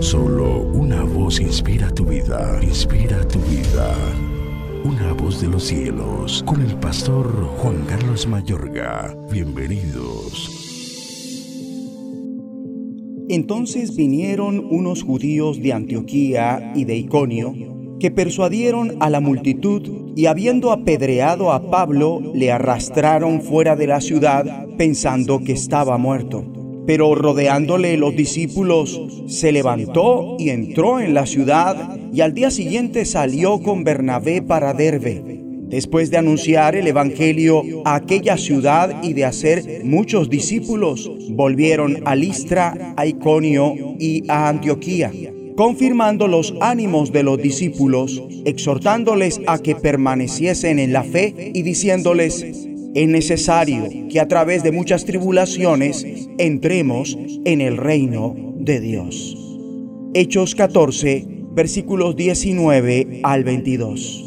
Solo una voz inspira tu vida, inspira tu vida. Una voz de los cielos, con el pastor Juan Carlos Mayorga. Bienvenidos. Entonces vinieron unos judíos de Antioquía y de Iconio, que persuadieron a la multitud y habiendo apedreado a Pablo, le arrastraron fuera de la ciudad pensando que estaba muerto. Pero rodeándole los discípulos, se levantó y entró en la ciudad y al día siguiente salió con Bernabé para Derbe. Después de anunciar el Evangelio a aquella ciudad y de hacer muchos discípulos, volvieron a Listra, a Iconio y a Antioquía, confirmando los ánimos de los discípulos, exhortándoles a que permaneciesen en la fe y diciéndoles, es necesario que a través de muchas tribulaciones entremos en el reino de Dios. Hechos 14, versículos 19 al 22.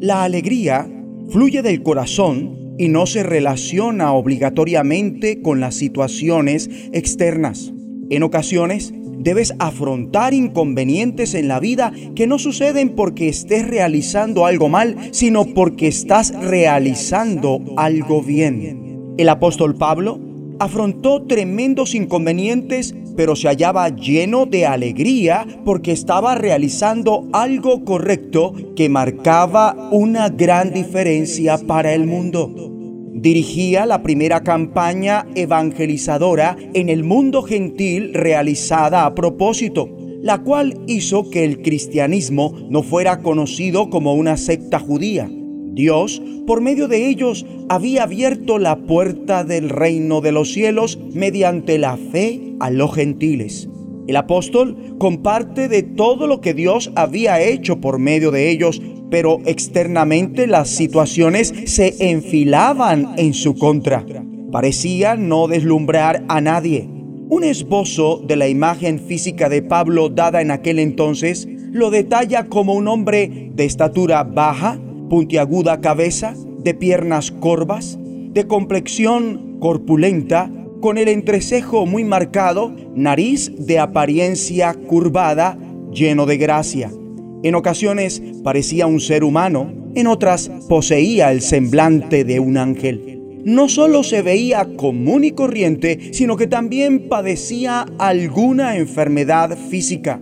La alegría fluye del corazón y no se relaciona obligatoriamente con las situaciones externas. En ocasiones, debes afrontar inconvenientes en la vida que no suceden porque estés realizando algo mal, sino porque estás realizando algo bien. El apóstol Pablo afrontó tremendos inconvenientes, pero se hallaba lleno de alegría porque estaba realizando algo correcto que marcaba una gran diferencia para el mundo dirigía la primera campaña evangelizadora en el mundo gentil realizada a propósito, la cual hizo que el cristianismo no fuera conocido como una secta judía. Dios, por medio de ellos, había abierto la puerta del reino de los cielos mediante la fe a los gentiles. El apóstol comparte de todo lo que Dios había hecho por medio de ellos pero externamente las situaciones se enfilaban en su contra. Parecía no deslumbrar a nadie. Un esbozo de la imagen física de Pablo dada en aquel entonces lo detalla como un hombre de estatura baja, puntiaguda cabeza, de piernas corvas, de complexión corpulenta, con el entrecejo muy marcado, nariz de apariencia curvada, lleno de gracia. En ocasiones parecía un ser humano, en otras poseía el semblante de un ángel. No solo se veía común y corriente, sino que también padecía alguna enfermedad física.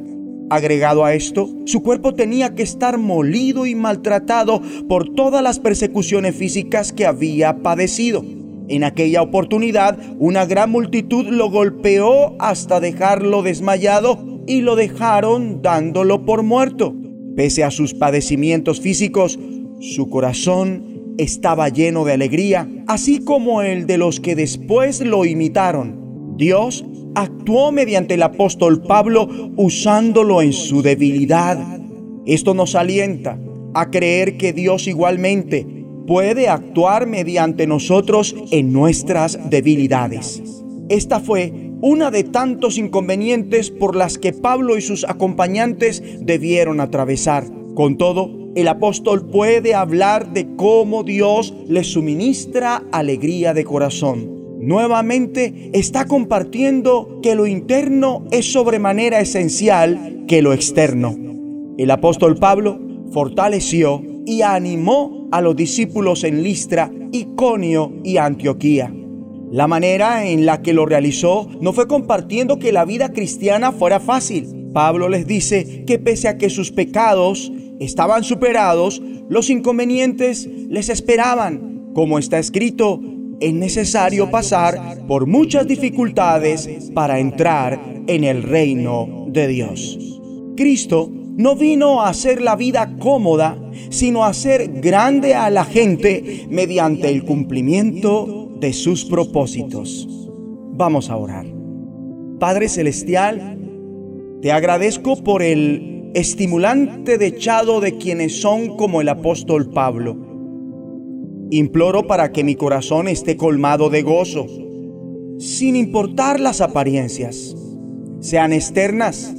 Agregado a esto, su cuerpo tenía que estar molido y maltratado por todas las persecuciones físicas que había padecido. En aquella oportunidad, una gran multitud lo golpeó hasta dejarlo desmayado y lo dejaron dándolo por muerto. Pese a sus padecimientos físicos, su corazón estaba lleno de alegría, así como el de los que después lo imitaron. Dios actuó mediante el apóstol Pablo usándolo en su debilidad. Esto nos alienta a creer que Dios igualmente puede actuar mediante nosotros en nuestras debilidades. Esta fue una de tantos inconvenientes por las que Pablo y sus acompañantes debieron atravesar. Con todo, el apóstol puede hablar de cómo Dios le suministra alegría de corazón. Nuevamente está compartiendo que lo interno es sobremanera esencial que lo externo. El apóstol Pablo fortaleció y animó a los discípulos en Listra, Iconio y Antioquía. La manera en la que lo realizó no fue compartiendo que la vida cristiana fuera fácil. Pablo les dice que pese a que sus pecados estaban superados, los inconvenientes les esperaban. Como está escrito, es necesario pasar por muchas dificultades para entrar en el reino de Dios. Cristo no vino a hacer la vida cómoda, sino a hacer grande a la gente mediante el cumplimiento de sus propósitos. Vamos a orar. Padre Celestial, te agradezco por el estimulante dechado de quienes son como el apóstol Pablo. Imploro para que mi corazón esté colmado de gozo, sin importar las apariencias, sean externas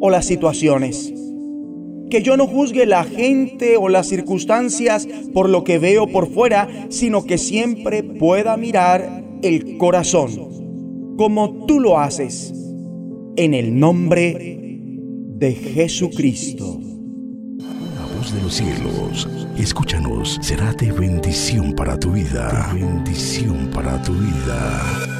o las situaciones que yo no juzgue la gente o las circunstancias por lo que veo por fuera, sino que siempre pueda mirar el corazón, como tú lo haces, en el nombre de Jesucristo. La voz de los cielos, escúchanos, será de bendición para tu vida. Bendición para tu vida.